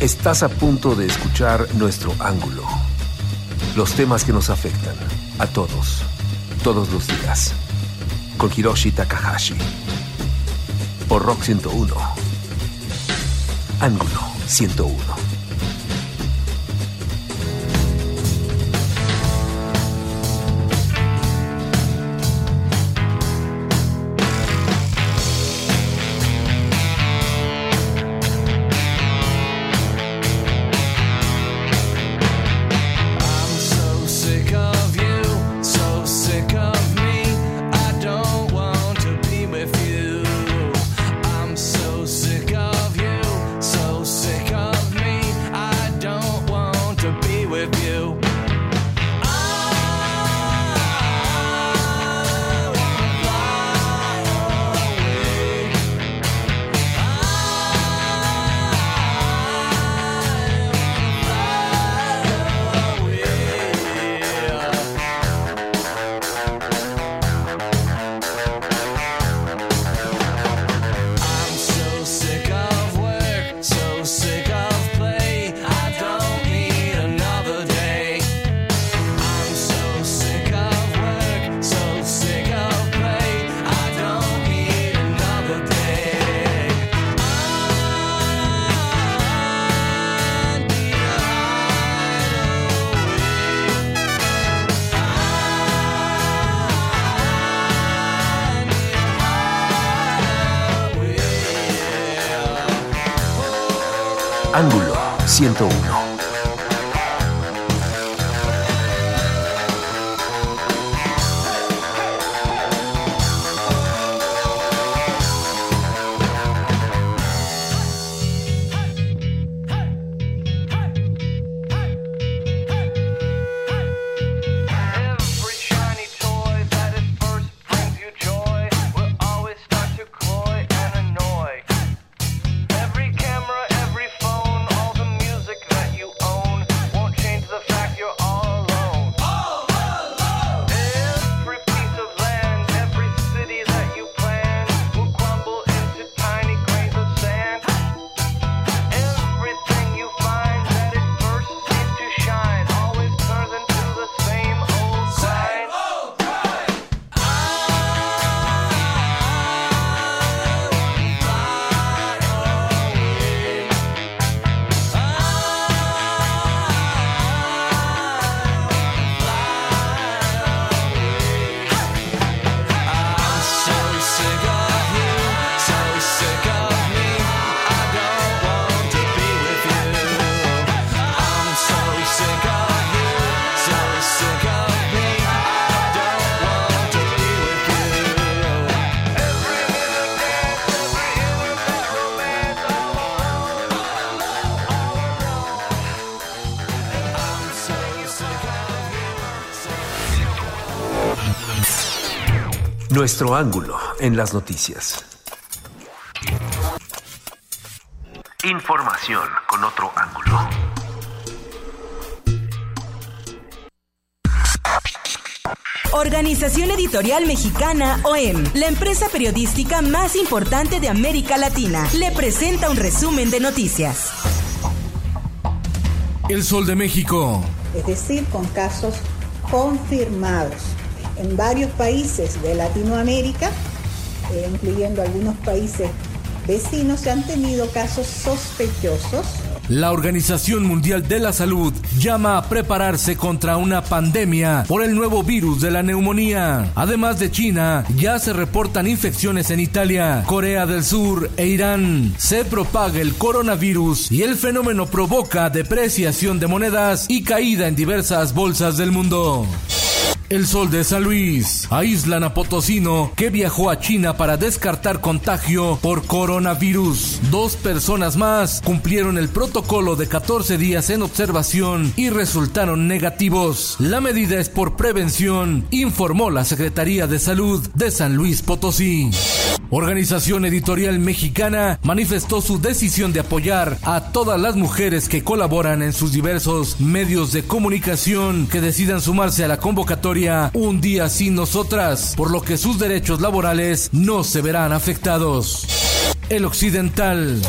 Estás a punto de escuchar nuestro ángulo. Los temas que nos afectan a todos, todos los días. Con Hiroshi Takahashi. Por Rock 101. Ángulo 101. Ángulo 101. Nuestro ángulo en las noticias. Información con otro ángulo. Organización Editorial Mexicana OEM, la empresa periodística más importante de América Latina, le presenta un resumen de noticias. El Sol de México. Es decir, con casos confirmados en varios países de Latinoamérica, eh, incluyendo algunos países vecinos, se han tenido casos sospechosos la Organización Mundial de la Salud llama a prepararse contra una pandemia por el nuevo virus de la neumonía. Además de China, ya se reportan infecciones en Italia, Corea del Sur e Irán. Se propaga el coronavirus y el fenómeno provoca depreciación de monedas y caída en diversas bolsas del mundo. El Sol de San Luis. Aíslan a Potosino que viajó a China para descartar contagio por coronavirus. Dos personas más cumplieron el protocolo de 14 días en observación y resultaron negativos. La medida es por prevención, informó la Secretaría de Salud de San Luis Potosí. Organización Editorial Mexicana manifestó su decisión de apoyar a todas las mujeres que colaboran en sus diversos medios de comunicación que decidan sumarse a la convocatoria Un día sin nosotras, por lo que sus derechos laborales no se verán afectados. El Occidental.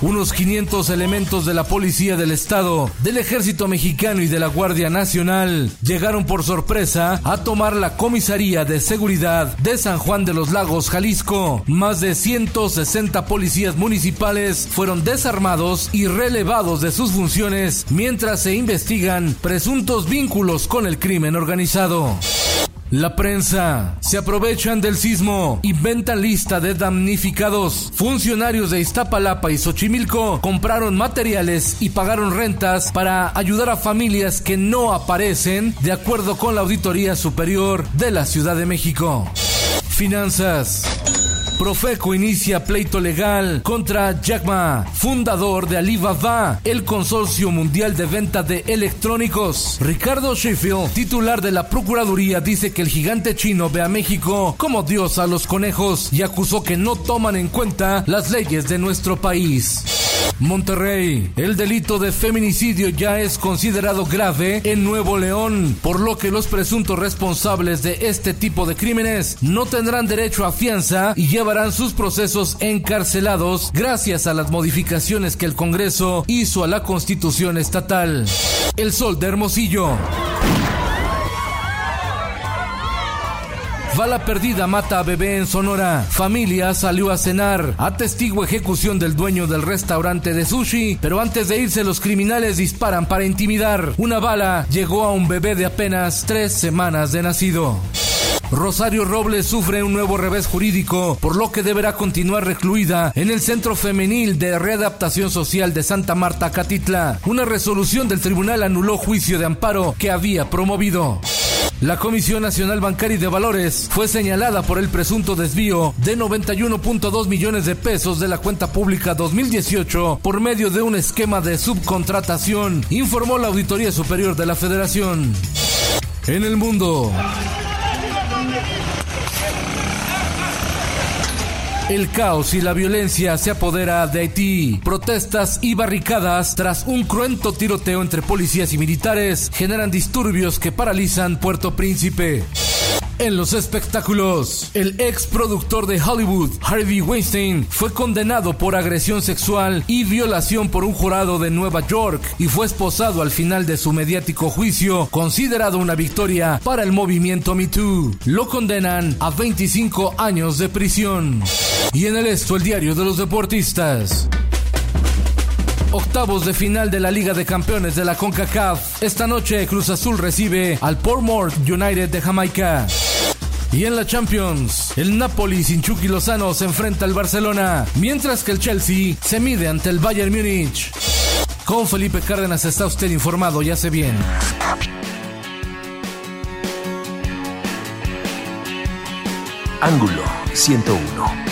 Unos 500 elementos de la Policía del Estado, del Ejército Mexicano y de la Guardia Nacional llegaron por sorpresa a tomar la comisaría de seguridad de San Juan de los Lagos, Jalisco. Más de 160 policías municipales fueron desarmados y relevados de sus funciones mientras se investigan presuntos vínculos con el crimen organizado. La prensa se aprovechan del sismo, inventan lista de damnificados. Funcionarios de Iztapalapa y Xochimilco compraron materiales y pagaron rentas para ayudar a familias que no aparecen de acuerdo con la Auditoría Superior de la Ciudad de México. Finanzas. Profeco inicia pleito legal contra Jack Ma, fundador de Alibaba, el consorcio mundial de venta de electrónicos. Ricardo Sheffield, titular de la Procuraduría, dice que el gigante chino ve a México como Dios a los conejos y acusó que no toman en cuenta las leyes de nuestro país. Monterrey. El delito de feminicidio ya es considerado grave en Nuevo León, por lo que los presuntos responsables de este tipo de crímenes no tendrán derecho a fianza y llevarán sus procesos encarcelados gracias a las modificaciones que el Congreso hizo a la Constitución estatal. El Sol de Hermosillo. Bala perdida mata a bebé en Sonora. Familia salió a cenar. Atestigo ejecución del dueño del restaurante de sushi. Pero antes de irse, los criminales disparan para intimidar. Una bala llegó a un bebé de apenas tres semanas de nacido. Rosario Robles sufre un nuevo revés jurídico, por lo que deberá continuar recluida en el Centro Femenil de Readaptación Social de Santa Marta, Catitla. Una resolución del tribunal anuló juicio de amparo que había promovido. La Comisión Nacional Bancaria y de Valores fue señalada por el presunto desvío de 91.2 millones de pesos de la cuenta pública 2018 por medio de un esquema de subcontratación, informó la Auditoría Superior de la Federación. En el mundo. El caos y la violencia se apodera de Haití. Protestas y barricadas tras un cruento tiroteo entre policías y militares generan disturbios que paralizan Puerto Príncipe. En los espectáculos, el ex productor de Hollywood, Harvey Weinstein, fue condenado por agresión sexual y violación por un jurado de Nueva York y fue esposado al final de su mediático juicio, considerado una victoria para el movimiento Me Too. Lo condenan a 25 años de prisión. Y en el esto, el diario de los deportistas. Octavos de final de la Liga de Campeones de la CONCACAF. Esta noche Cruz Azul recibe al Portmore United de Jamaica. Y en la Champions, el Napoli sin Chucky Lozano se enfrenta al Barcelona, mientras que el Chelsea se mide ante el Bayern Múnich. Con Felipe Cárdenas está usted informado, ya sé bien. Ángulo 101.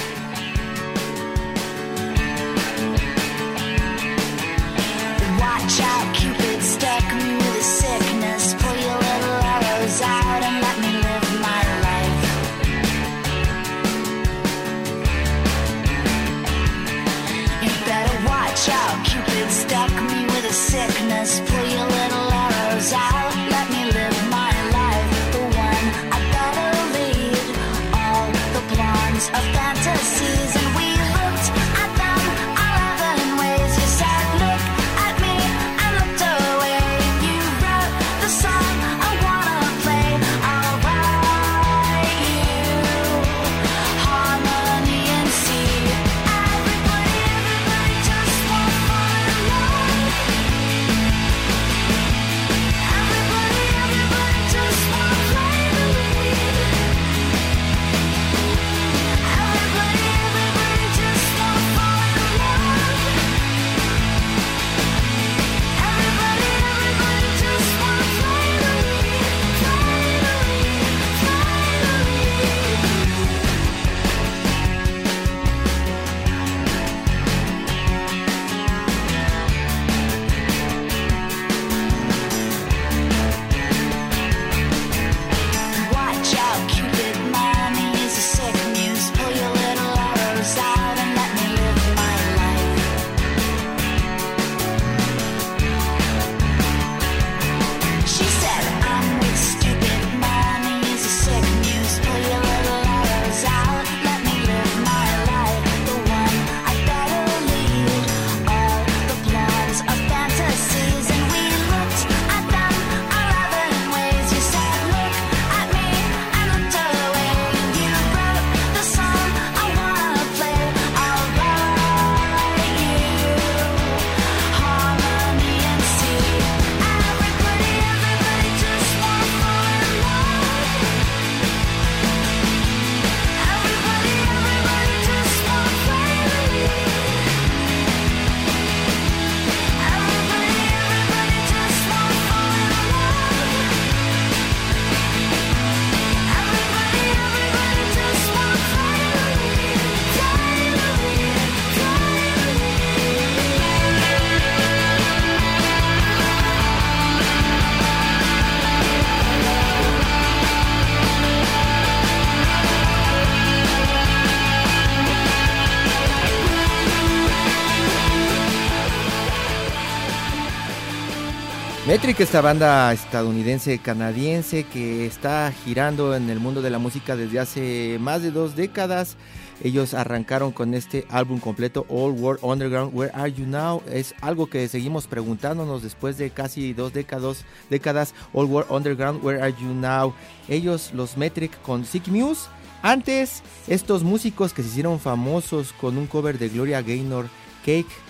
Metric, esta banda estadounidense canadiense que está girando en el mundo de la música desde hace más de dos décadas. Ellos arrancaron con este álbum completo All World Underground Where Are You Now? Es algo que seguimos preguntándonos después de casi dos décadas, décadas All World Underground Where Are You Now? Ellos los Metric con Sick Muse. Antes estos músicos que se hicieron famosos con un cover de Gloria Gaynor Cake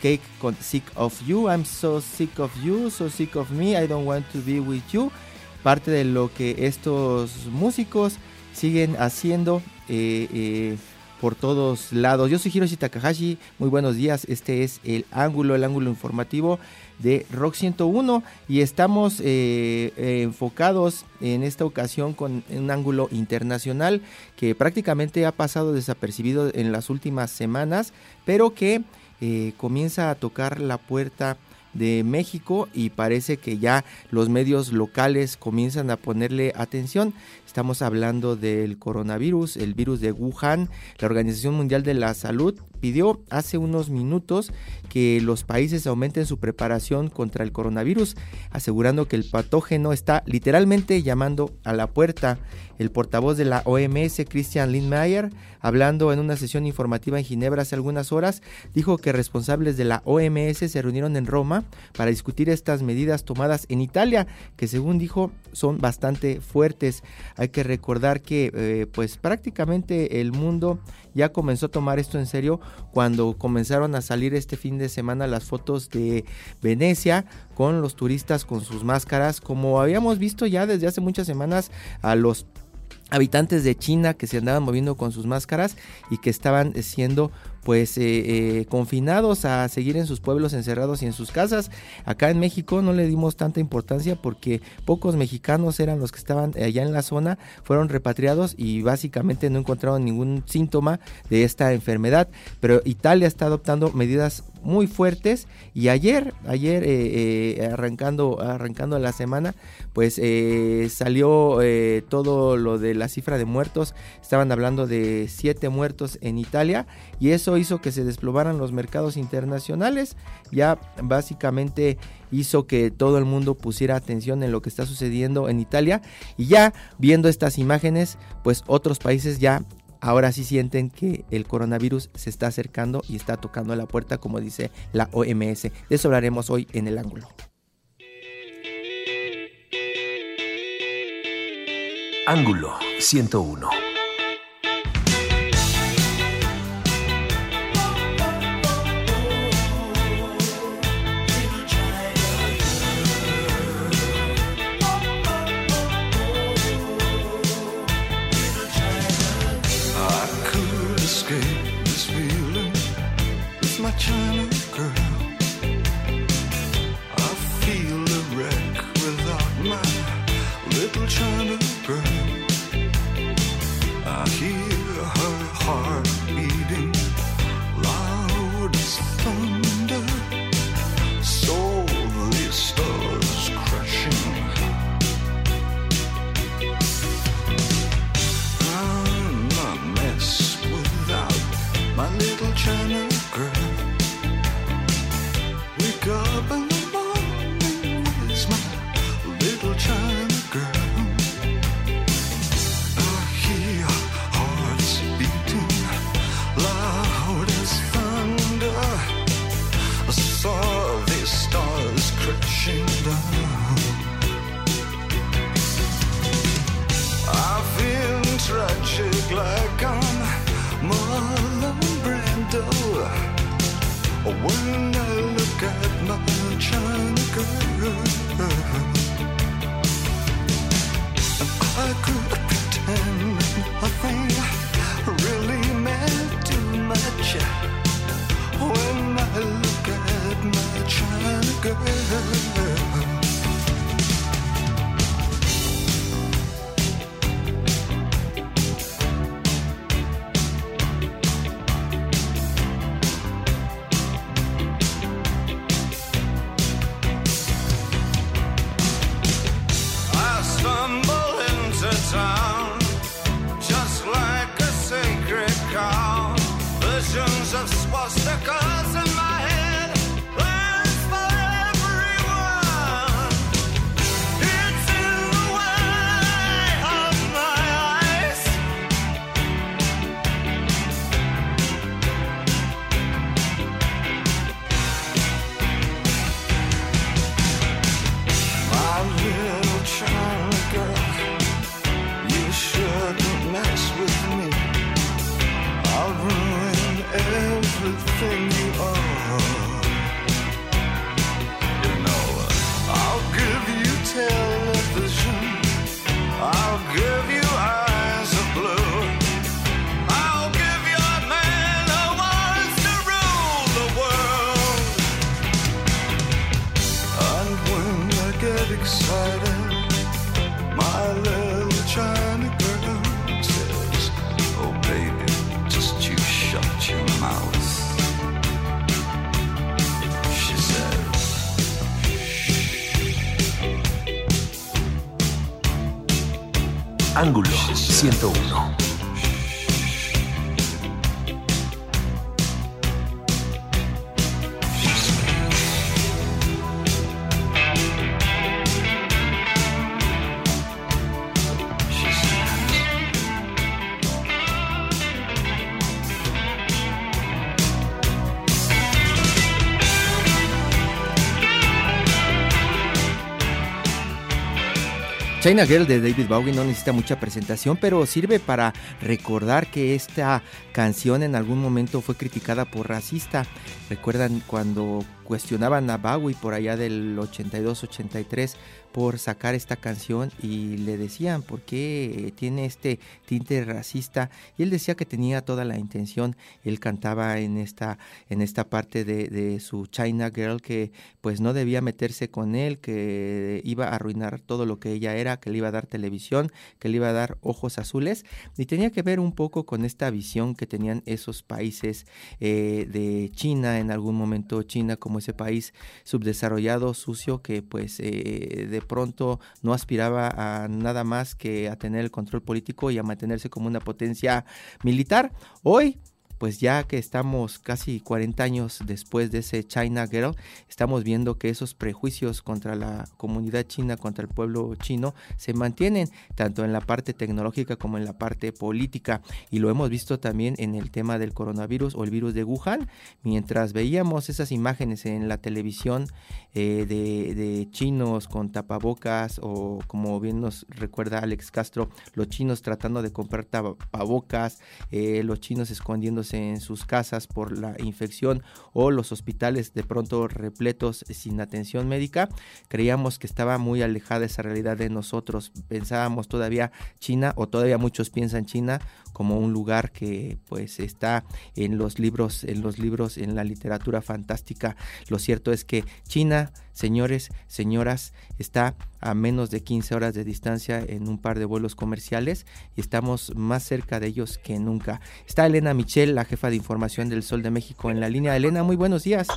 Cake con Sick of You. I'm so sick of you, so sick of me, I don't want to be with you. Parte de lo que estos músicos siguen haciendo eh, eh, por todos lados. Yo soy Hiroshi Takahashi, muy buenos días. Este es el ángulo, el ángulo informativo de Rock 101 y estamos eh, enfocados en esta ocasión con un ángulo internacional que prácticamente ha pasado desapercibido en las últimas semanas, pero que eh, comienza a tocar la puerta de México y parece que ya los medios locales comienzan a ponerle atención. Estamos hablando del coronavirus, el virus de Wuhan. La Organización Mundial de la Salud pidió hace unos minutos que los países aumenten su preparación contra el coronavirus, asegurando que el patógeno está literalmente llamando a la puerta. El portavoz de la OMS, Christian Lindmeier, hablando en una sesión informativa en Ginebra hace algunas horas, dijo que responsables de la OMS se reunieron en Roma para discutir estas medidas tomadas en Italia, que según dijo son bastante fuertes. Hay que recordar que eh, pues prácticamente el mundo ya comenzó a tomar esto en serio cuando comenzaron a salir este fin de semana las fotos de Venecia con los turistas con sus máscaras, como habíamos visto ya desde hace muchas semanas a los habitantes de China que se andaban moviendo con sus máscaras y que estaban siendo pues eh, eh, confinados a seguir en sus pueblos encerrados y en sus casas. Acá en México no le dimos tanta importancia porque pocos mexicanos eran los que estaban allá en la zona, fueron repatriados y básicamente no encontraron ningún síntoma de esta enfermedad. Pero Italia está adoptando medidas muy fuertes y ayer, ayer eh, arrancando, arrancando la semana, pues salió todo lo de la cifra de muertos, estaban hablando de siete muertos en Italia y eso hizo que se desplomaran los mercados internacionales, ya básicamente hizo que todo el mundo pusiera atención en lo que está sucediendo en Italia y ya viendo estas imágenes, pues otros países ya ahora sí sienten que el coronavirus se está acercando y está tocando la puerta, como dice la OMS. De eso hablaremos hoy en el ángulo. Ángulo 101. 101. China Girl de David Bowie no necesita mucha presentación, pero sirve para recordar que esta canción en algún momento fue criticada por racista. Recuerdan cuando cuestionaban a Bowie por allá del 82-83 por sacar esta canción y le decían por qué tiene este tinte racista y él decía que tenía toda la intención él cantaba en esta en esta parte de, su China Girl que pues no debía meterse con él que iba a arruinar todo lo que ella era que le iba a dar televisión que le iba a dar ojos azules. Y tenía que ver un poco con esta visión que tenían esos países eh, de China en algún momento China como ese país subdesarrollado sucio que pues eh, de pronto no aspiraba a nada más que a tener el control político y a mantenerse como una potencia militar. Hoy pues ya que estamos casi 40 años después de ese China Girl, estamos viendo que esos prejuicios contra la comunidad china, contra el pueblo chino, se mantienen tanto en la parte tecnológica como en la parte política. Y lo hemos visto también en el tema del coronavirus o el virus de Wuhan. Mientras veíamos esas imágenes en la televisión eh, de, chinos con tapabocas o como bien nos recuerda Alex Castro, los chinos tratando de comprar tapabocas, eh, los chinos escondiéndose en sus casas por la infección o los hospitales de pronto repletos sin atención médica, creíamos que estaba muy alejada esa realidad de nosotros. Pensábamos todavía China o todavía muchos piensan China como un lugar que pues está en los libros, en los libros, en la literatura fantástica. Lo cierto es que China, señores, señoras, está a menos de 15 horas de distancia en un par de vuelos comerciales y estamos más cerca de ellos que nunca. Está Elena Michel, la jefa de información del Sol de México en la línea. Elena, muy buenos días.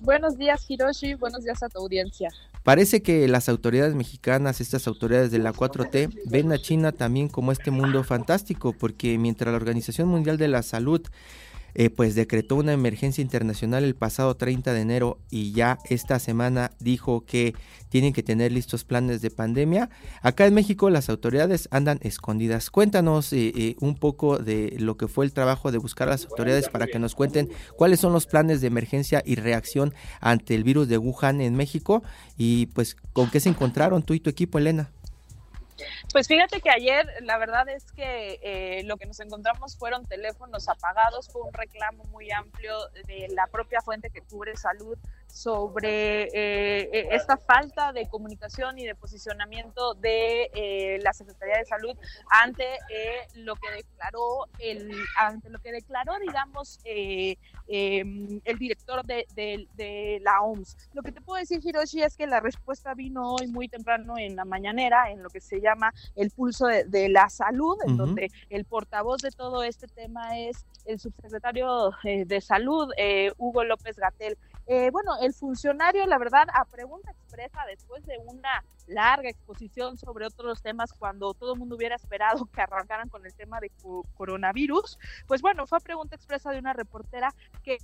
Buenos días, Hiroshi. Buenos días a tu audiencia. Parece que las autoridades mexicanas, estas autoridades de la 4T, ven a China también como este mundo fantástico, porque mientras la Organización Mundial de la Salud eh, pues decretó una emergencia internacional el pasado 30 de enero y ya esta semana dijo que tienen que tener listos planes de pandemia. Acá en México las autoridades andan escondidas. Cuéntanos eh, eh, un poco de lo que fue el trabajo de buscar a las autoridades para que nos cuenten cuáles son los planes de emergencia y reacción ante el virus de Wuhan en México y pues con qué se encontraron tú y tu equipo, Elena. Pues fíjate que ayer la verdad es que eh, lo que nos encontramos fueron teléfonos apagados, fue un reclamo muy amplio de la propia fuente que cubre salud sobre eh, e, esta falta de comunicación y de posicionamiento de eh, la Secretaría de Salud ante lo que declaró el ante lo que declaró digamos em, el director de, de, la OMS. Lo que te puedo decir Hiroshi es que la respuesta vino hoy muy temprano en la mañanera en lo que se llama el pulso de, la salud, en donde el portavoz de todo este tema es el subsecretario eh, de salud, eh, Hugo López Gatel. Eh, bueno, el funcionario, la verdad, a pregunta expresa, después de una larga exposición sobre otros temas, cuando todo el mundo hubiera esperado que arrancaran con el tema de coronavirus, pues bueno, fue a pregunta expresa de una reportera que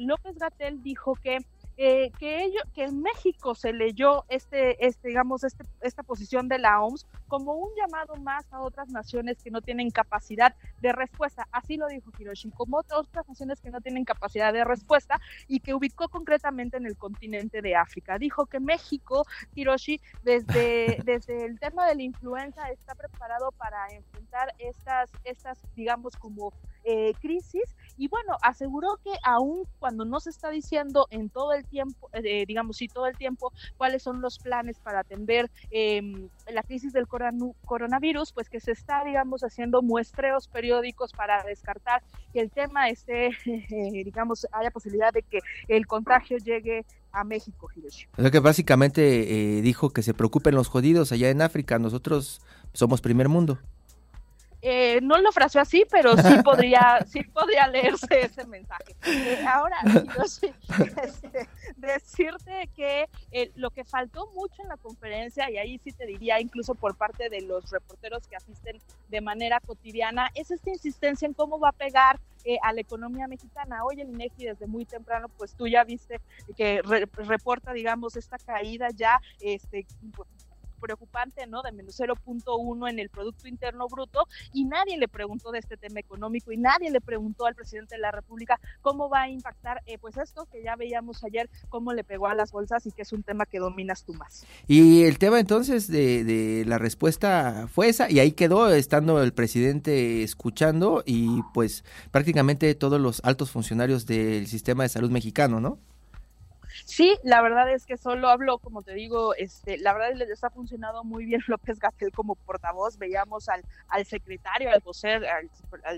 López Gatel dijo que eh, que ello, que en México se leyó este, este, digamos, este, esta posición de la OMS como un llamado más a otras naciones que no tienen capacidad de respuesta. Así lo dijo Hiroshi, como otras naciones que no tienen capacidad de respuesta y que ubicó concretamente en el continente de África. Dijo que México, Hiroshi, desde, desde el tema de la influenza está preparado para enfrentar estas, estas digamos, como eh, crisis y bueno, aseguró que aún cuando no se está diciendo en todo el tiempo, eh, digamos, sí, todo el tiempo, cuáles son los planes para atender em, la crisis del coronavirus, pues que se está, digamos, haciendo muestreos periódicos para descartar que el tema esté, digamos, haya posibilidad de que el contagio llegue a México, Hiroshi. O sea que básicamente eh, dijo que se preocupen los jodidos allá en África, nosotros somos primer mundo. Eh, no lo fraseó así, pero sí podría, sí podría leerse ese mensaje. Eh, ahora, este, decirte que eh, lo que faltó mucho en la conferencia, y ahí sí te diría incluso por parte de los reporteros que asisten de manera cotidiana, es esta insistencia en cómo va a pegar eh, a la economía mexicana. Hoy el INEGI desde muy temprano, pues tú ya viste que reporta, digamos, esta caída ya este, preocupante, ¿no? De menos 0.1 en el Producto Interno Bruto y nadie le preguntó de este tema económico y nadie le preguntó al presidente de la República cómo va a impactar, eh, pues esto que ya veíamos ayer, cómo le pegó a las bolsas y que es un tema que dominas tú más. Y el tema entonces de, de la respuesta fue esa y ahí quedó estando el presidente escuchando y pues prácticamente todos los altos funcionarios del sistema de salud mexicano, ¿no? Sí, la verdad es que solo hablo, como te digo, este, la verdad les está funcionando muy bien López Gatel como portavoz. Veíamos al, al secretario, al vocer, al,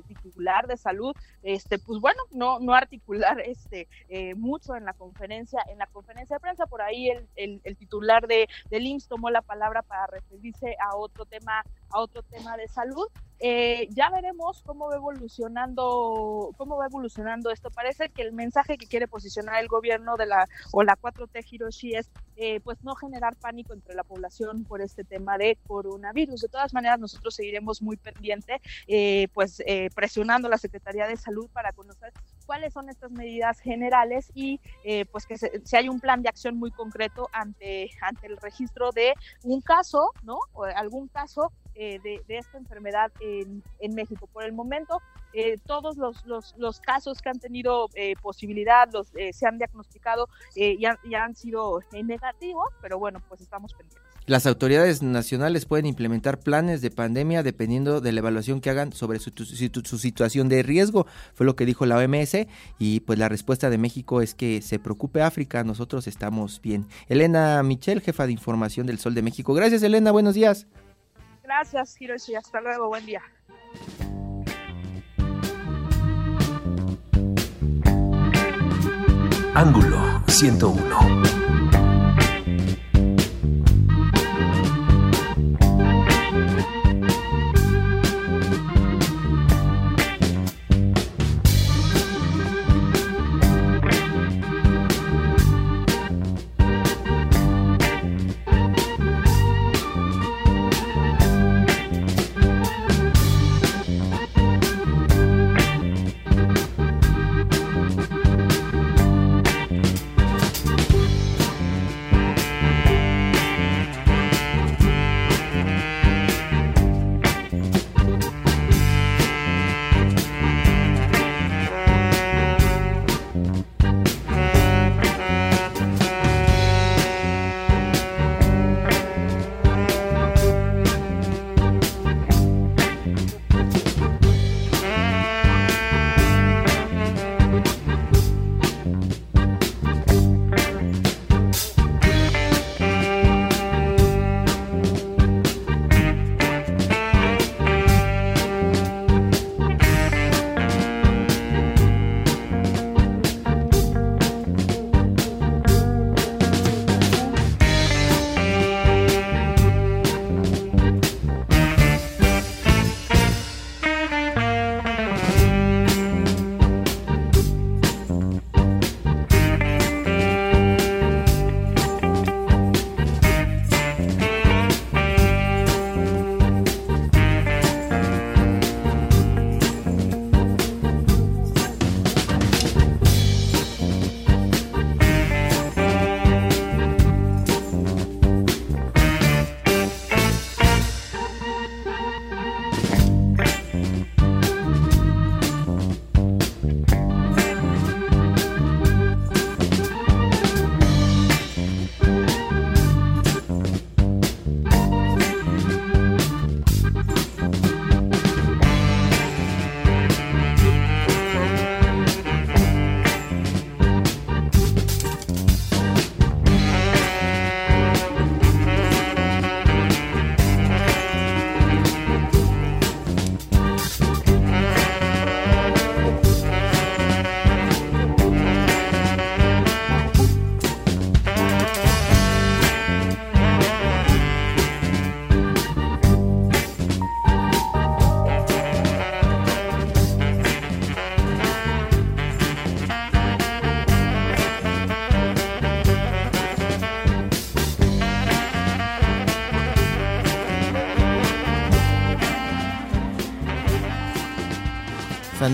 titular de salud, este, pues bueno, no, no articular este eh, mucho en la conferencia, en la conferencia de prensa. Por ahí el, el, titular de, del IMSS tomó la palabra para referirse a otro tema, a otro tema de salud. Eh, ya veremos cómo va evolucionando, cómo va evolucionando esto. Parece que el mensaje que quiere posicionar el gobierno de la o la 4T Hiroshi es eh, pues no generar pánico entre la población por este tema de coronavirus. De todas maneras, nosotros seguiremos muy pendiente, eh, pues presionando a la Secretaría de Salud para conocer cuáles son estas medidas generales y pues que si hay un plan de acción muy concreto ante, ante el registro de un caso, ¿no? O algún caso eh, de, esta enfermedad en, en, México. Por el momento, eh, todos los, los, los, casos que han tenido eh, posibilidad los, se han diagnosticado y, ya han sido negativos, pero bueno, pues estamos pendientes. Las autoridades nacionales pueden implementar planes de pandemia dependiendo de la evaluación que hagan sobre su, su, situación de riesgo, fue lo que dijo la OMS y pues la respuesta de México es que se preocupe África, nosotros estamos bien. Elena Michel, jefa de información del Sol de México. Gracias Elena, buenos días. Gracias, Hiroshi. Hasta luego. Buen día. Ángulo 101.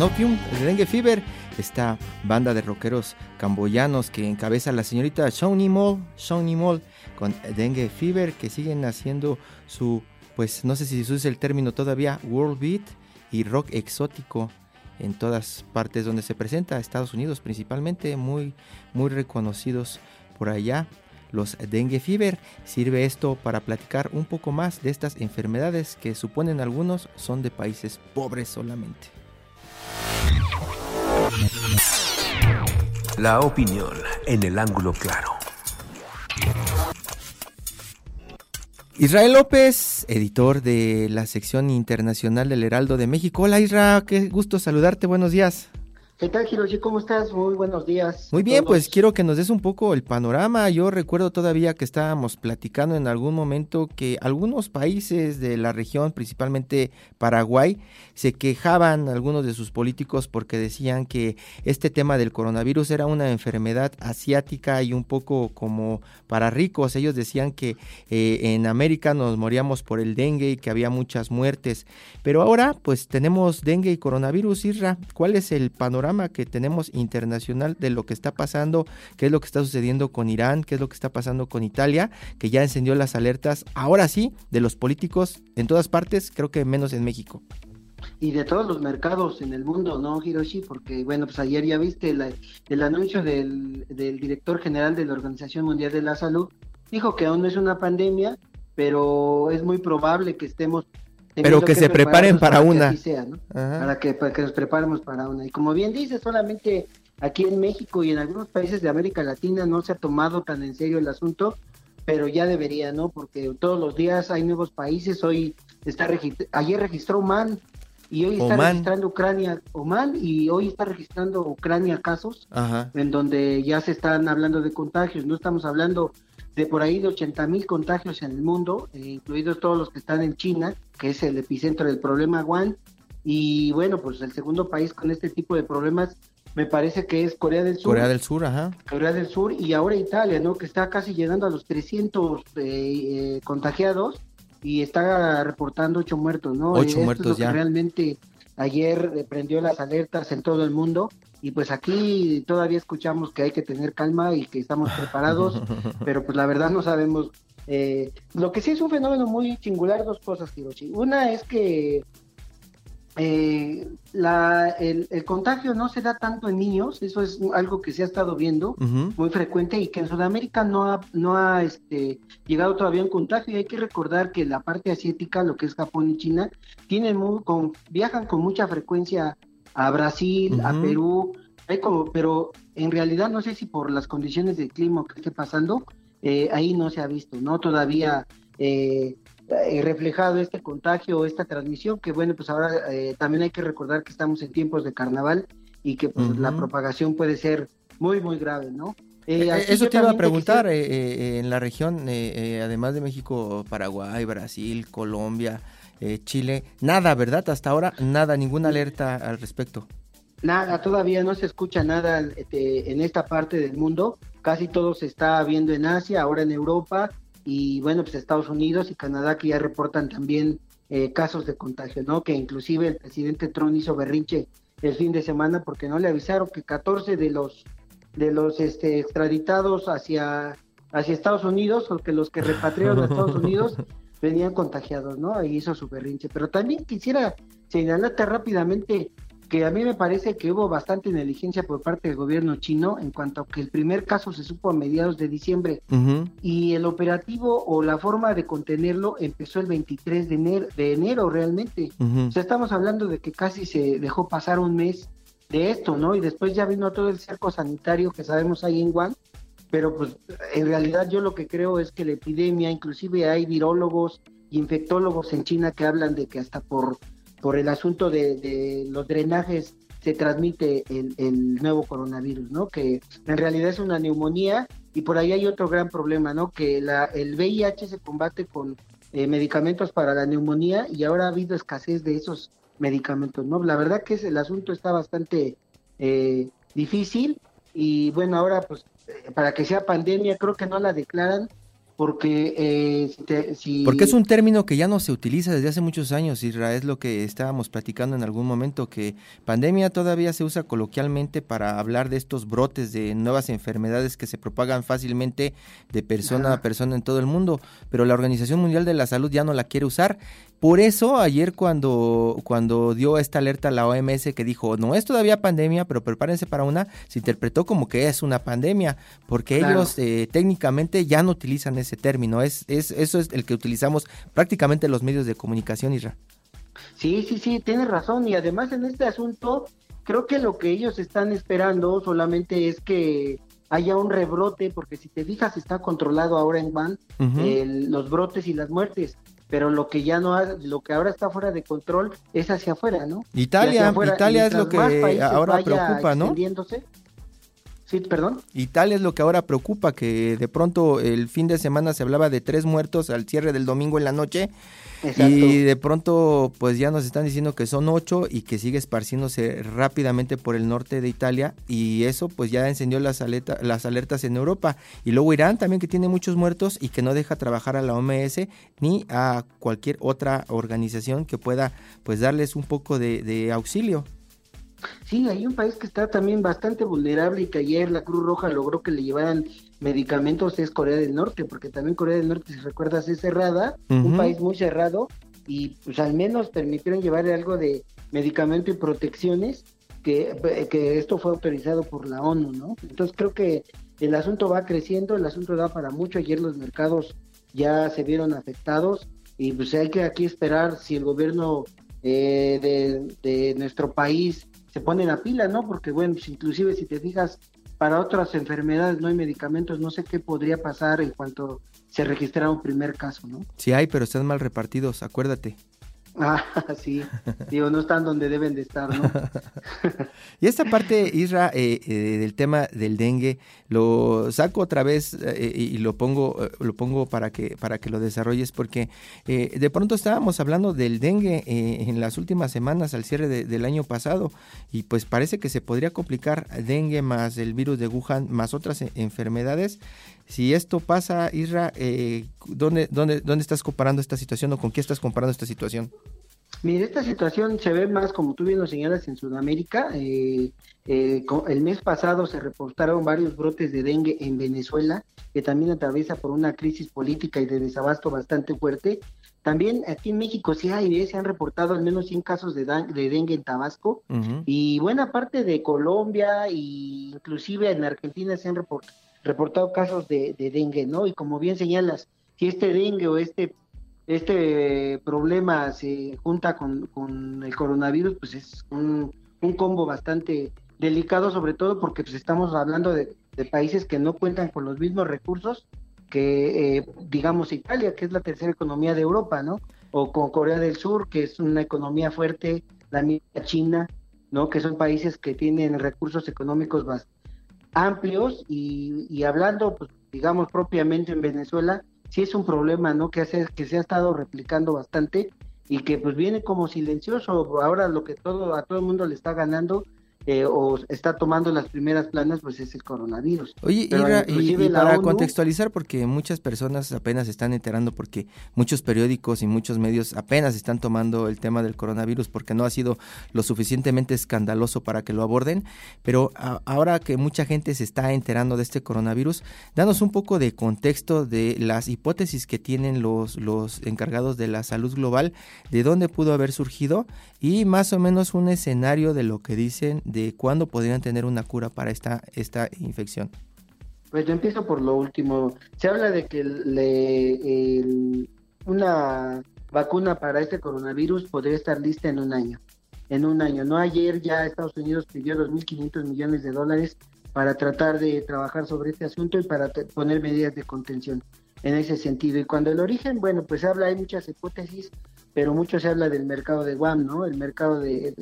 El Dengue Fever, esta banda de rockeros camboyanos que encabeza la señorita Shawnee Mall, Shawnee Mall, con Dengue Fever, que siguen haciendo su, pues no sé si se usa el término todavía, world beat y rock exótico en todas partes donde se presenta, Estados Unidos principalmente, muy, muy reconocidos por allá los dengue fever. Sirve esto para platicar un poco más de estas enfermedades que suponen algunos son de países pobres solamente. La opinión en el ángulo claro. Israel López, editor de la sección internacional del Heraldo de México. Hola Israel, qué gusto saludarte, buenos días. ¿Qué tal, Hiroshi? ¿Cómo estás? Muy buenos días. Muy bien, pues quiero que nos des un poco el panorama. Yo recuerdo todavía que estábamos platicando en algún momento que algunos países de la región, principalmente Paraguay, se quejaban algunos de sus políticos porque decían que este tema del coronavirus era una enfermedad asiática y un poco como para ricos. Ellos decían que eh, en América nos moríamos por el dengue y que había muchas muertes. Pero ahora, pues tenemos dengue y coronavirus. Isra, ¿cuál es el panorama? Que tenemos internacional de lo que está pasando, qué es lo que está sucediendo con Irán, qué es lo que está pasando con Italia, que ya encendió las alertas, ahora sí, de los políticos en todas partes, creo que menos en México. Y de todos los mercados en el mundo, ¿no, Hiroshi? Porque, bueno, pues ayer ya viste el anuncio del, del director general de la Organización Mundial de la Salud, dijo que aún no es una pandemia, pero es muy probable que estemos pero que, se preparen para, una. para, que, para que nos preparemos para una. Y como bien dice, solamente aquí en México y en algunos países de América Latina no se ha tomado tan en serio el asunto, pero ya debería, ¿no? Porque todos los días hay nuevos países. Hoy está ayer registró Oman y hoy está registrando Ucrania, Oman, y hoy está registrando Ucrania casos en donde ya se están hablando de contagios. No estamos hablando de por ahí de 80 mil contagios en el mundo, eh, incluidos todos los que están en China, que es el epicentro del problema Wuhan. Y bueno, pues el segundo país con este tipo de problemas me parece que es Corea del Sur. Corea del Sur, ajá. Corea del Sur y ahora Italia, ¿no? Que está casi llegando a los 300 eh, eh, contagiados y está reportando ocho muertos, ¿no? Ocho muertos ya. realmente ayer prendió las alertas en todo el mundo y pues aquí todavía escuchamos que hay que tener calma y que estamos preparados, pero pues la verdad no sabemos. Eh, lo que sí es un fenómeno muy singular, dos cosas, Hiroshi. Una es que eh, la, el, contagio no se da tanto en niños, eso es algo que se ha estado viendo muy frecuente y que en Sudamérica no ha, no ha este, llegado todavía un contagio. Y hay que recordar que la parte asiática, lo que es Japón y China, tienen muy, con, viajan con mucha frecuencia a Brasil, a Perú, hay como, pero en realidad no sé si por las condiciones del clima que esté pasando, eh, ahí no se ha visto, ¿no? Todavía eh, reflejado este contagio, esta transmisión, que bueno, pues ahora eh, también hay que recordar que estamos en tiempos de carnaval y que pues, la propagación puede ser muy, muy grave, ¿no? Eso te iba a preguntar, en la región, además de México, Paraguay, Brasil, Colombia, Chile, nada, ¿verdad? Hasta ahora, nada, ninguna alerta al respecto. Nada, todavía no se escucha nada en esta parte del mundo. Casi todo se está viendo en Asia, ahora en Europa y bueno, pues Estados Unidos y Canadá que ya reportan también eh, casos de contagio, ¿no? Que inclusive el presidente Trump hizo berrinche el fin de semana porque no le avisaron que 14 de los de los este, extraditados hacia hacia Estados Unidos o que los que repatriaron a Estados Unidos venían contagiados, ¿no? Ahí hizo su berrinche. Pero también quisiera señalarte rápidamente que a mí me parece que hubo bastante negligencia por parte del gobierno chino en cuanto a que el primer caso se supo a mediados de diciembre y el operativo o la forma de contenerlo empezó el 23 de enero, de enero realmente. O sea, estamos hablando de que casi se dejó pasar un mes de esto, ¿no? Y después ya vino todo el cerco sanitario que sabemos ahí en Wuhan, pero pues en realidad yo lo que creo es que la epidemia, inclusive hay virólogos y infectólogos en China que hablan de que hasta por por el asunto de, los drenajes se transmite el, nuevo coronavirus, ¿no? Que en realidad es una neumonía y por ahí hay otro gran problema, ¿no? Que la, el VIH se combate con eh, medicamentos para la neumonía y ahora ha habido escasez de esos medicamentos, ¿no? La verdad que es, el asunto está bastante eh, difícil y bueno, ahora pues eh, para que sea pandemia creo que no la declaran porque eh, si, Porque es un término que ya no se utiliza desde hace muchos años, Israel, es lo que estábamos platicando en algún momento, que pandemia todavía se usa coloquialmente para hablar de estos brotes de nuevas enfermedades que se propagan fácilmente de persona a persona en todo el mundo, pero la Organización Mundial de la Salud ya no la quiere usar. Por eso ayer cuando, cuando dio esta alerta a la OMS que dijo, no es todavía pandemia, pero prepárense para una, se interpretó como que es una pandemia, porque ellos eh, técnicamente ya no utilizan ese término. Es, es, eso es el que utilizamos prácticamente los medios de comunicación, Isra. Sí, sí, sí, tienes razón. Y además en este asunto, creo que lo que ellos están esperando solamente es que haya un rebrote, porque si te fijas está controlado ahora en Van los brotes y las muertes pero lo que ya no lo que ahora está fuera de control es hacia afuera, ¿no? Italia, Italia es lo que ahora preocupa, ¿no? Sí, perdón. Italia es lo que ahora preocupa, que de pronto el fin de semana se hablaba de tres muertos al cierre del domingo en la noche. Y de pronto pues ya nos están diciendo que son ocho y que sigue esparciéndose rápidamente por el norte de Italia y eso pues ya encendió las, las alertas en Europa. Y luego Irán también que tiene muchos muertos y que no deja trabajar a la OMS ni a cualquier otra organización que pueda pues darles un poco de auxilio. Sí, hay un país que está también bastante vulnerable y que ayer la Cruz Roja logró que le llevaran medicamentos, es Corea del Norte, porque también Corea del Norte, si recuerdas, es cerrada, un país muy cerrado, y pues al menos permitieron llevarle algo de medicamento y protecciones, que, que esto fue autorizado por la ONU, ¿no? Entonces creo que el asunto va creciendo, el asunto da para mucho, ayer los mercados ya se vieron afectados, y pues hay que aquí esperar si el gobierno eh, de, de nuestro país se ponen a pila, ¿no? Porque bueno, pues, inclusive si te fijas, para otras enfermedades no hay medicamentos, no sé qué podría pasar en cuanto se registrara un primer caso, ¿no? Sí hay, pero están mal repartidos, acuérdate. Ah, sí, digo, no están donde deben de estar, ¿no? y esta parte, Isra, eh, eh, del tema del dengue, lo saco otra vez eh, y lo pongo, lo pongo para que, para que lo desarrolles, porque de pronto estábamos hablando del dengue en las últimas semanas al cierre del año pasado, y pues parece que se podría complicar dengue más el virus de Wuhan más otras enfermedades. Si esto pasa, Isra, ¿dónde, dónde, ¿dónde estás comparando esta situación o con qué estás comparando esta situación? Mire, esta situación se ve más, como tú bien lo señalas, en Sudamérica. Eh, eh, el mes pasado se reportaron varios brotes de dengue en Venezuela, que también atraviesa por una crisis política y de desabasto bastante fuerte. También aquí en México sí hay, ¿eh? se han reportado al menos 100 casos de, de dengue en Tabasco y buena parte de Colombia e inclusive en Argentina se han reportado casos de, de dengue, ¿no? Y como bien señalas, si este dengue o este este problema se junta con, el coronavirus, pues es un, combo bastante delicado, sobre todo porque pues estamos hablando de, países que no cuentan con los mismos recursos que, eh, digamos, Italia, que es la tercera economía de Europa, ¿no? O con Corea del Sur, que es una economía fuerte, la misma China, ¿no? Que son países que tienen recursos económicos más amplios y, y hablando, pues, digamos, propiamente en Venezuela, sí es un problema, ¿no? Que, hace, que se ha estado replicando bastante y que pues viene como silencioso. Ahora lo que todo a todo el mundo le está ganando eh, o está tomando las primeras planas, pues es el coronavirus. Oye, y, para contextualizar, porque muchas personas apenas están enterando, porque muchos periódicos y muchos medios apenas están tomando el tema del coronavirus, porque no ha sido lo suficientemente escandaloso para que lo aborden, pero ahora que mucha gente se está enterando de este coronavirus, danos un poco de contexto de las hipótesis que tienen los, los encargados de la salud global, de dónde pudo haber surgido y más o menos un escenario de lo que dicen de cuándo podrían tener una cura para esta, esta infección. Pues yo empiezo por lo último. Se habla de que le, una vacuna para este coronavirus podría estar lista en un año. En un año. No ayer ya Estados Unidos pidió 2.500 millones de dólares para tratar de trabajar sobre este asunto y para poner medidas de contención en ese sentido. Y cuando el origen, bueno, pues se habla, hay muchas hipótesis pero mucho se habla del mercado de Guam, ¿no? El mercado de,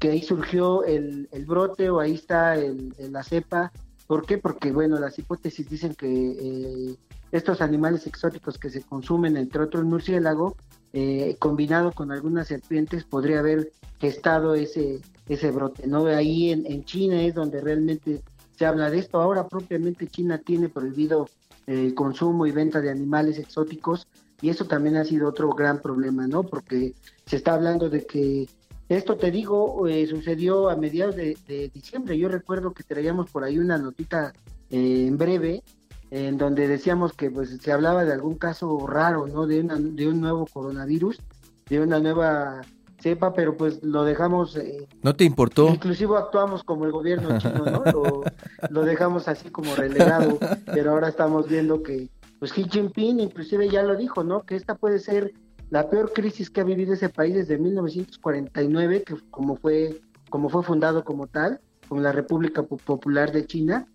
que ahí surgió el, brote o ahí está el, la cepa. ¿Por qué? Porque, bueno, las hipótesis dicen que eh, estos animales exóticos que se consumen, entre otros murciélago, eh, combinado con algunas serpientes, podría haber gestado ese, ese brote, ¿no? Ahí en, en China es donde realmente se habla de esto. Ahora propiamente China tiene prohibido eh, consumo y venta de animales exóticos y eso también ha sido otro gran problema, ¿no? Porque se está hablando de que esto, te digo, eh, sucedió a mediados de, diciembre. Yo recuerdo que traíamos por ahí una notita eh, en breve en donde decíamos que pues se hablaba de algún caso raro, ¿no? De, de un nuevo coronavirus, de una nueva cepa, pero pues lo dejamos... Eh, ¿No te importó? Inclusive actuamos como el gobierno chino, ¿no? Lo, lo, dejamos así como relegado, pero ahora estamos viendo que, pues Xi Jinping inclusive ya lo dijo, ¿no? Que esta puede ser la peor crisis que ha vivido ese país desde 1949, que como fue, como fue fundado como tal, como la República Popular de China,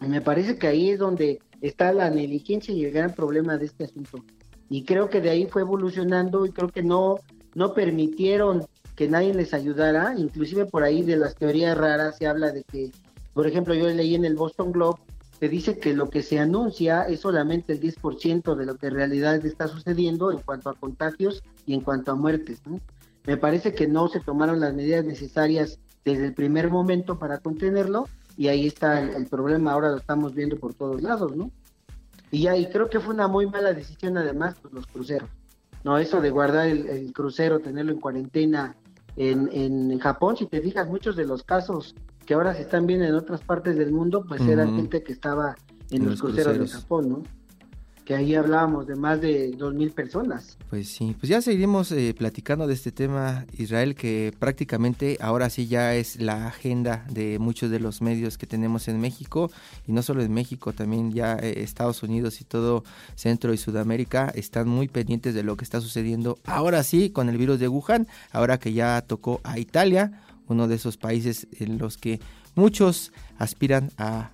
y me parece que ahí es donde está la negligencia y el gran problema de este asunto. Y creo que de ahí fue evolucionando y creo que no, no permitieron que nadie les ayudara, inclusive por ahí de las teorías raras se habla de que, por ejemplo, yo leí en el Boston Globe, se dice que lo que se anuncia es solamente el 10% de lo que en realidad está sucediendo en cuanto a contagios y en cuanto a muertes. Me parece que no se tomaron las medidas necesarias desde el primer momento para contenerlo y ahí está el, problema, ahora lo estamos viendo por todos lados, ¿no? Y y creo que fue una muy mala decisión además, pues los cruceros. No, eso de guardar el, crucero, tenerlo en cuarentena en, en, Japón, si te fijas, muchos de los casos que ahora se están viendo en otras partes del mundo, pues eran gente que estaba en, los, cruceros, de Japón, ¿no? Que ahí hablábamos de más de dos mil personas. Pues sí, pues ya seguiremos eh, platicando de este tema, Israel, que prácticamente ahora sí ya es la agenda de muchos de los medios que tenemos en México, y no solo en México, también ya eh, Estados Unidos y todo Centro y Sudamérica están muy pendientes de lo que está sucediendo ahora sí con el virus de Wuhan, ahora que ya tocó a Italia uno de esos países en los que muchos aspiran a,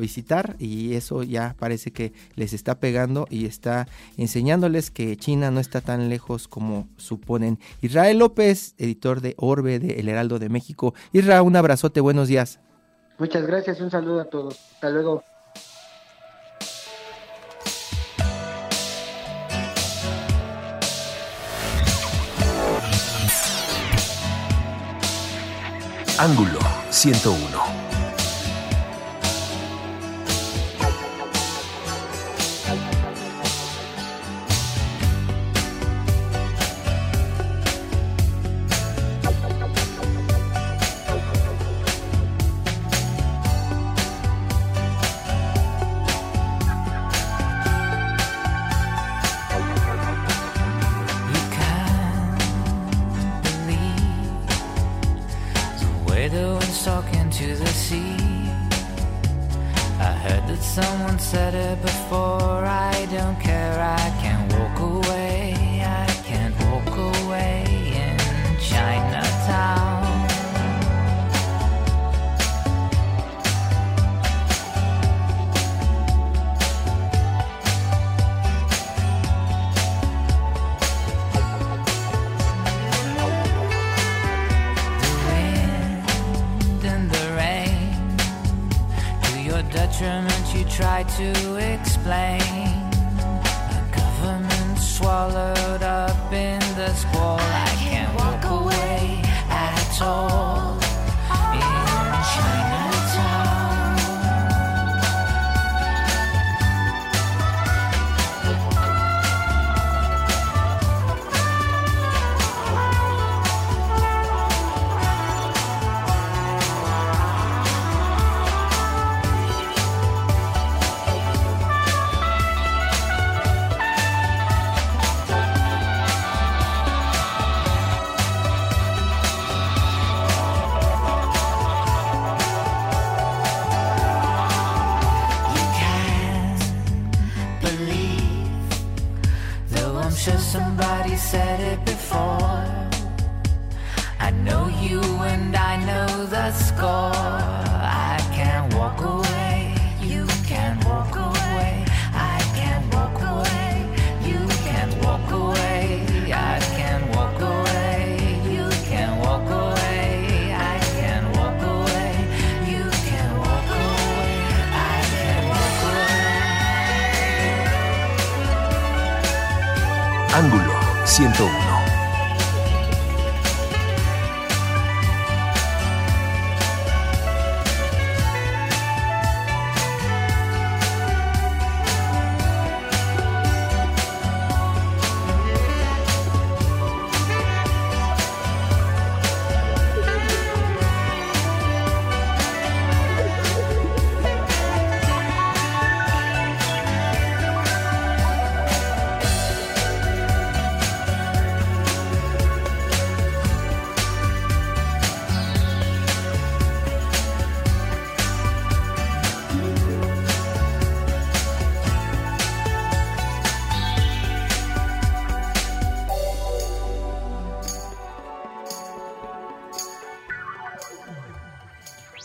visitar y eso ya parece que les está pegando y está enseñándoles que China no está tan lejos como suponen. Israel López, editor de Orbe de El Heraldo de México. Israel, un abrazote, buenos días. Muchas gracias, un saludo a todos. Hasta luego. Ángulo 101.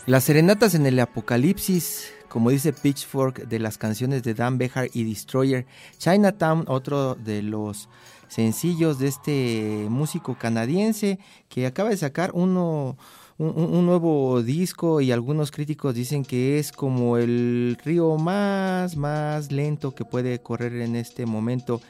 Las serenatas en el apocalipsis, como dice Pitchfork, de las canciones de Dan Behar y Destroyer. Chinatown, otro de los sencillos de este músico canadiense que acaba de sacar uno, un, nuevo disco y algunos críticos dicen que es como el río más, más lento que puede correr en este momento.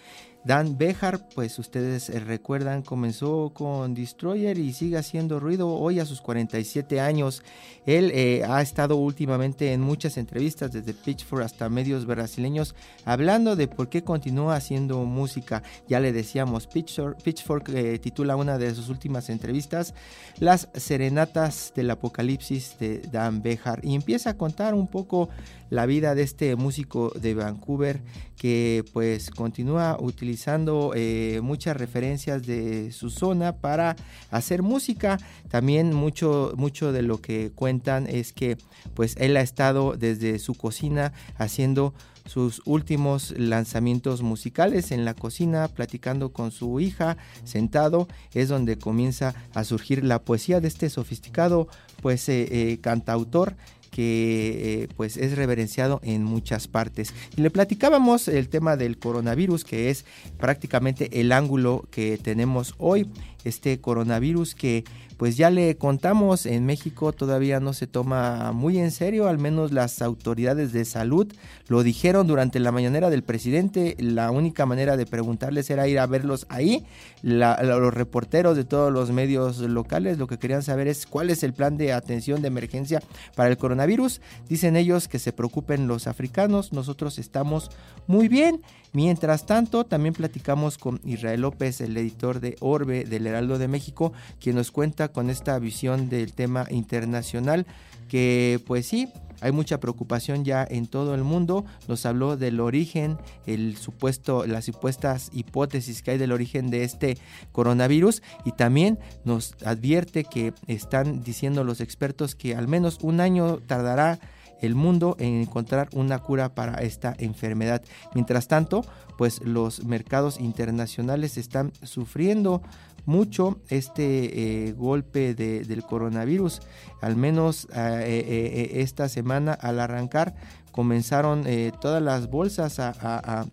Dan Behar, pues ustedes eh, recuerdan, comenzó con Destroyer y sigue haciendo ruido hoy a sus 47 años. Él eh, ha estado últimamente en muchas entrevistas, desde Pitchfork hasta medios brasileños, hablando de por qué continúa haciendo música. Ya le decíamos, Pitchfork, eh, titula una de sus últimas entrevistas, Las Serenatas del Apocalipsis de Dan Behar, y empieza a contar un poco la vida de este músico de Vancouver que pues continúa utilizando eh, muchas referencias de su zona para hacer música. También mucho, mucho de lo que cuentan es que pues él ha estado desde su cocina haciendo sus últimos lanzamientos musicales en la cocina, platicando con su hija, sentado, es donde comienza a surgir la poesía de este sofisticado pues eh, eh, cantautor que eh, pues es reverenciado en muchas partes. Y le platicábamos el tema del coronavirus, que es prácticamente el ángulo que tenemos hoy, este coronavirus que pues ya le contamos, en México todavía no se toma muy en serio, al menos las autoridades de salud lo dijeron durante la mañanera del presidente, la única manera de preguntarles era ir a verlos ahí, los reporteros de todos los medios locales lo que querían saber es cuál es el plan de atención de emergencia para el coronavirus, dicen ellos que se preocupen los africanos, nosotros estamos muy bien, mientras tanto también platicamos con Israel López, el editor de Orbe del Heraldo de México, quien nos cuenta con esta visión del tema internacional que pues sí, hay mucha preocupación ya en todo el mundo. Nos habló del origen, el supuesto, las supuestas hipótesis que hay del origen de este coronavirus y también nos advierte que están diciendo los expertos que al menos un año tardará el mundo en encontrar una cura para esta enfermedad. Mientras tanto, pues los mercados internacionales están sufriendo mucho este eh, golpe del coronavirus. Al menos eh, eh, esta semana al arrancar comenzaron todas las bolsas a,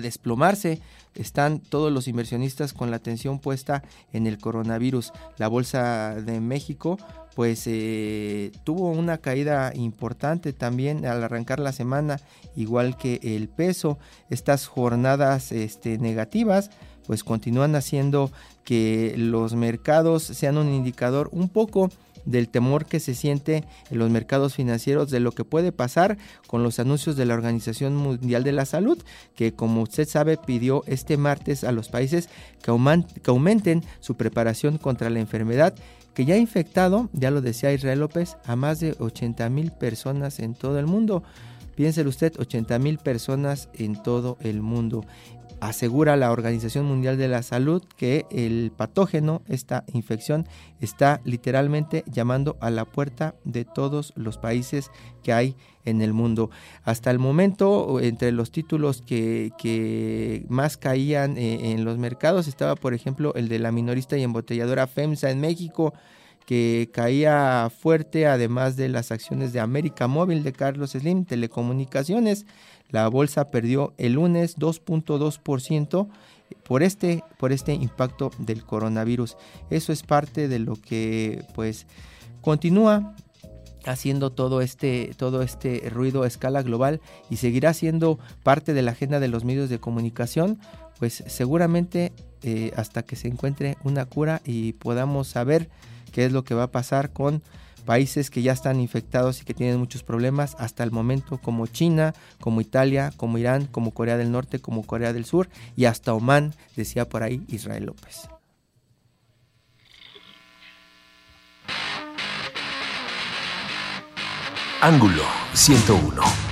desplomarse están todos los inversionistas con la atención puesta en el coronavirus. La Bolsa de México pues tuvo una caída importante también al arrancar la semana, igual que el peso. Estas jornadas este, negativas pues continúan haciendo que los mercados sean un indicador un poco del temor que se siente en los mercados financieros de lo que puede pasar con los anuncios de la Organización Mundial de la Salud, que como usted sabe pidió este martes a los países que, aumenten su preparación contra la enfermedad que ya ha infectado, ya lo decía Israel López, a más de 80 mil personas en todo el mundo. Piénselo usted, 80 mil personas en todo el mundo asegura la Organización Mundial de la Salud que el patógeno, esta infección, está literalmente llamando a la puerta de todos los países que hay en el mundo. Hasta el momento, entre los títulos que, más caían eh, en los mercados, estaba, por ejemplo, el de la minorista y embotelladora FEMSA en México, que caía fuerte, además de las acciones de América Móvil de Carlos Slim, Telecomunicaciones, la bolsa perdió el lunes 2.2% por este, por este impacto del coronavirus. Eso es parte de lo que pues continúa haciendo todo este, todo este ruido a escala global y seguirá siendo parte de la agenda de los medios de comunicación, pues seguramente eh, hasta que se encuentre una cura y podamos saber qué es lo que va a pasar con países que ya están infectados y que tienen muchos problemas hasta el momento, como China, como Italia, como Irán, como Corea del Norte, como Corea del Sur y hasta Oman, decía por ahí Israel López. Ángulo 101.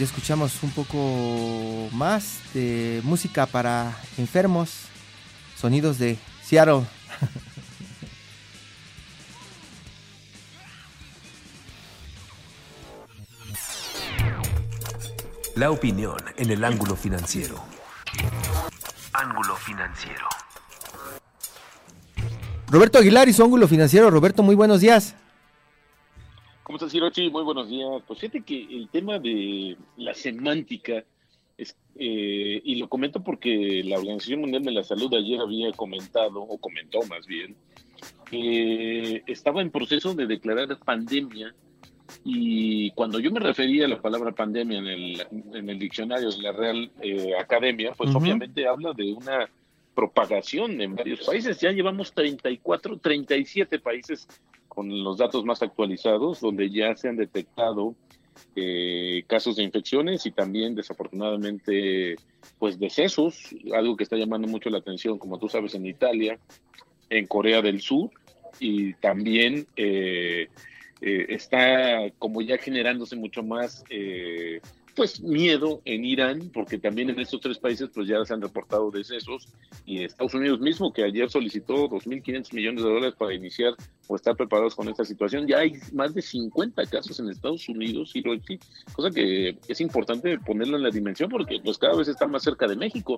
Ya escuchamos un poco más de música para enfermos, sonidos de Seattle. La opinión en el ángulo financiero. Ángulo financiero. Roberto Aguilar y su ángulo financiero. Roberto, muy buenos días. ¿Cómo estás, Hirochi? Muy buenos días. Pues fíjate que el tema de la semántica, es, eh, y lo comento porque la Organización Mundial de la Salud ayer había comentado, o comentó más bien, que estaba en proceso de declarar pandemia y cuando yo me refería a la palabra pandemia en el, en el diccionario de la Real eh, Academia, pues obviamente habla de una propagación en varios países. Ya llevamos 34, 37 países con los datos más actualizados, donde ya se han detectado eh, casos de infecciones y también desafortunadamente pues decesos, algo que está llamando mucho la atención, como tú sabes, en Italia, en Corea del Sur y también eh, eh, está como ya generándose mucho más eh, pues miedo en Irán, porque también en estos tres países pues ya se han reportado decesos y Estados Unidos mismo que ayer solicitó 2.500 millones de dólares para iniciar o estar preparados con esta situación. Ya hay más de 50 casos en Estados Unidos, y cosa que es importante ponerlo en la dimensión porque pues cada vez está más cerca de México.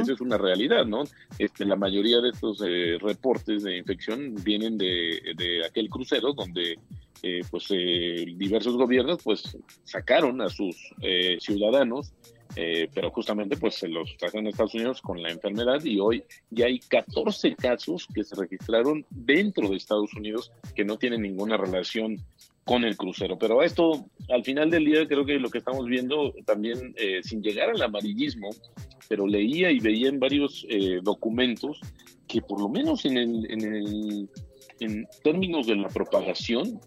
Esa es una realidad, ¿no? Este, la mayoría de estos eh, reportes de infección vienen de, de aquel crucero donde eh, pues eh, diversos gobiernos pues sacaron a sus eh, ciudadanos, pero justamente pues se los trajeron a Estados Unidos con la enfermedad y hoy ya hay 14 casos que se registraron dentro de Estados Unidos que no tienen ninguna relación con el crucero. Pero esto, al final del día, creo que lo que estamos viendo también, sin llegar al amarillismo, pero leía y veía en varios documentos que por lo menos en el en términos de la propagación,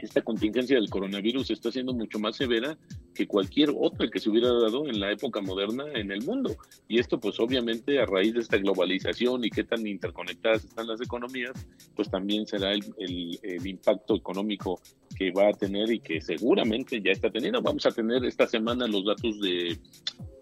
esta contingencia del coronavirus está siendo mucho más severa que cualquier otra que se hubiera dado en la época moderna en el mundo. Y esto pues obviamente a raíz de esta globalización y qué tan interconectadas están las economías, pues también será el, el, impacto económico que va a tener y que seguramente ya está teniendo. Vamos a tener esta semana los datos de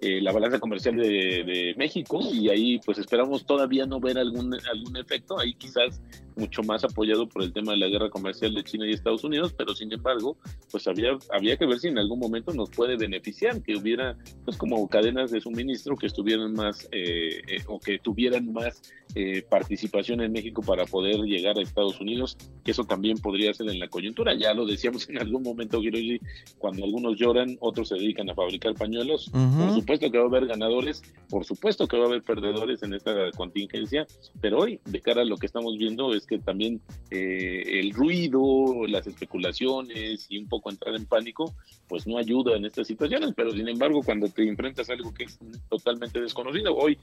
eh, la balanza comercial de, de, México y ahí pues esperamos todavía no ver algún, algún efecto, ahí quizás mucho más apoyado por el tema de la guerra comercial de China y Estados Unidos, pero sin embargo pues había, había que ver si en algún momento nos puede beneficiar, que hubiera pues como cadenas de suministro que estuvieran más eh, eh, o que tuvieran más eh, participación en México para poder llegar a Estados Unidos, que eso también podría ser en la coyuntura. Ya lo decíamos en algún momento, Giroji, cuando algunos lloran, otros se dedican a fabricar pañuelos. Por supuesto que va a haber ganadores, por supuesto que va a haber perdedores en esta contingencia, pero hoy, de cara a lo que estamos viendo, es que también el ruido, las especulaciones y un poco entrar en pánico, pues no ayuda en estas situaciones, pero sin embargo, cuando te enfrentas a algo que es totalmente desconocido, hoy,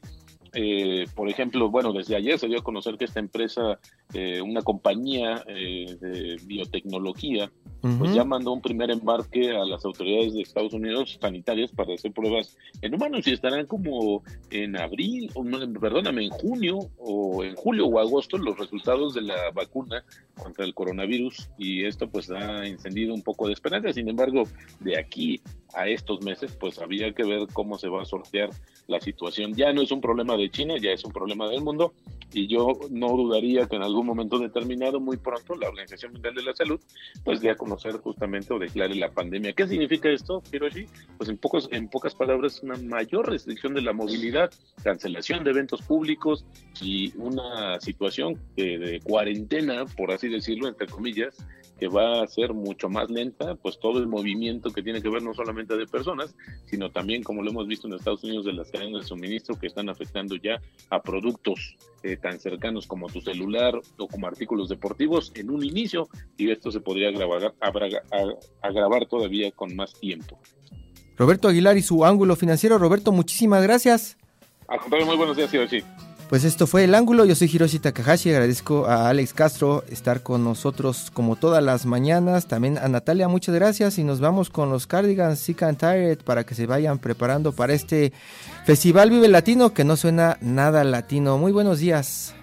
eh, por ejemplo, bueno, desde ayer se dio a conocer que esta empresa, eh, una compañía eh, de biotecnología, pues ya mandó un primer embarque a las autoridades de Estados Unidos sanitarias para hacer pruebas en humanos y estarán como en abril, o no, perdóname, en junio o en julio o agosto los resultados de la vacuna contra el coronavirus y esto pues ha encendido un poco de esperanza. Sin embargo, de aquí eat. A estos meses, pues había que ver cómo se va a sortear la situación. Ya no es un problema de China, ya es un problema del mundo y yo no dudaría que en algún momento determinado, muy pronto, la Organización Mundial de la Salud, pues dé a conocer justamente o declare la pandemia. ¿Qué significa esto, Hiroshi? Pues en, pocos, en pocas palabras, una mayor restricción de la movilidad, cancelación de eventos públicos y una situación de cuarentena, por así decirlo, entre comillas, que va a ser mucho más lenta, pues todo el movimiento que tiene que ver no solamente de personas, sino también, como lo hemos visto en Estados Unidos, de las cadenas de suministro que están afectando ya a productos eh, tan cercanos como tu celular o como artículos deportivos en un inicio, y esto se podría agravar, agravar todavía con más tiempo. Roberto Aguilar y su ángulo financiero. Roberto, muchísimas gracias. Al contrario, muy buenos días, sí. Pues esto fue El Ángulo, yo soy Hiroshi Takahashi, agradezco a Alex Castro estar con nosotros como todas las mañanas, también a Natalia, muchas gracias y nos vamos con los Cardigans Sick and Tired para que se vayan preparando para este Festival Vive Latino que no suena nada latino. Muy buenos días.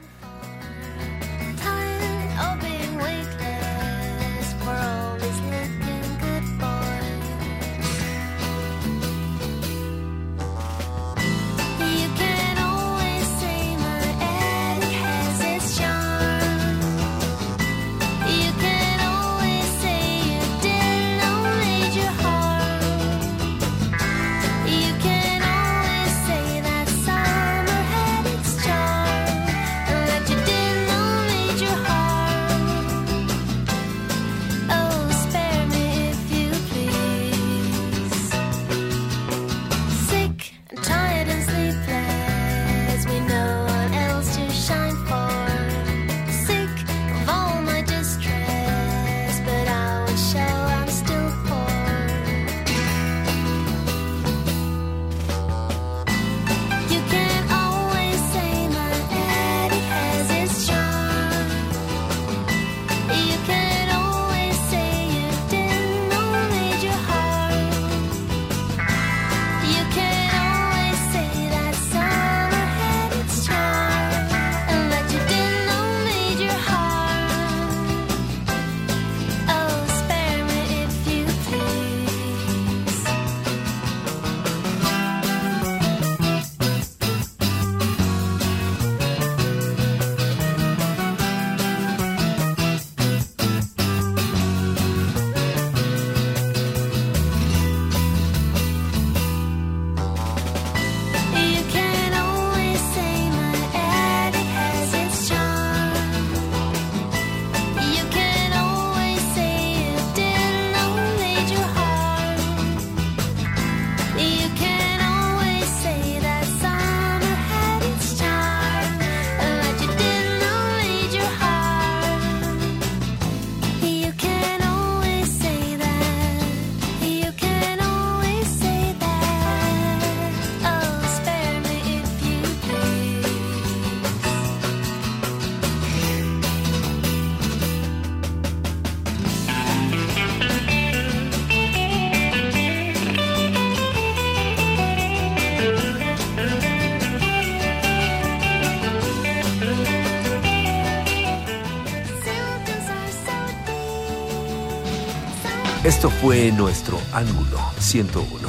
Esto fue nuestro Ángulo 101.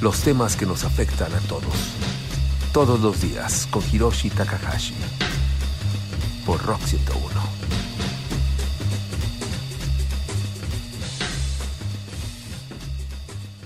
Los temas que nos afectan a todos. Todos los días con Hiroshi Takahashi. Por Rock 101.